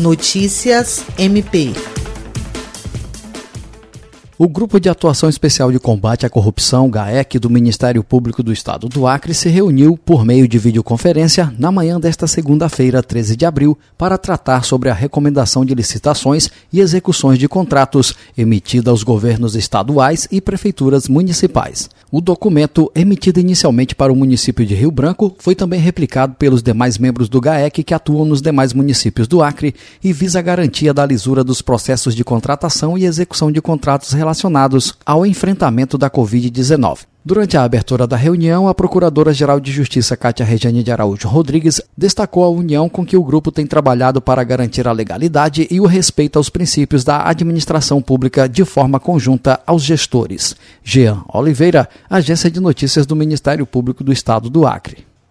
Notícias MP. O Grupo de Atuação Especial de Combate à Corrupção, GAEC, do Ministério Público do Estado do Acre, se reuniu por meio de videoconferência na manhã desta segunda-feira, 13 de abril, para tratar sobre a recomendação de licitações e execuções de contratos emitida aos governos estaduais e prefeituras municipais. O documento, emitido inicialmente para o município de Rio Branco, foi também replicado pelos demais membros do GAEC que atuam nos demais municípios do Acre e visa a garantia da lisura dos processos de contratação e execução de contratos relacionados relacionados ao enfrentamento da Covid-19. Durante a abertura da reunião, a Procuradora-Geral de Justiça Cátia Regiane de Araújo Rodrigues destacou a união com que o grupo tem trabalhado para garantir a legalidade e o respeito aos princípios da administração pública de forma conjunta aos gestores. Jean Oliveira, Agência de Notícias do Ministério Público do Estado do Acre.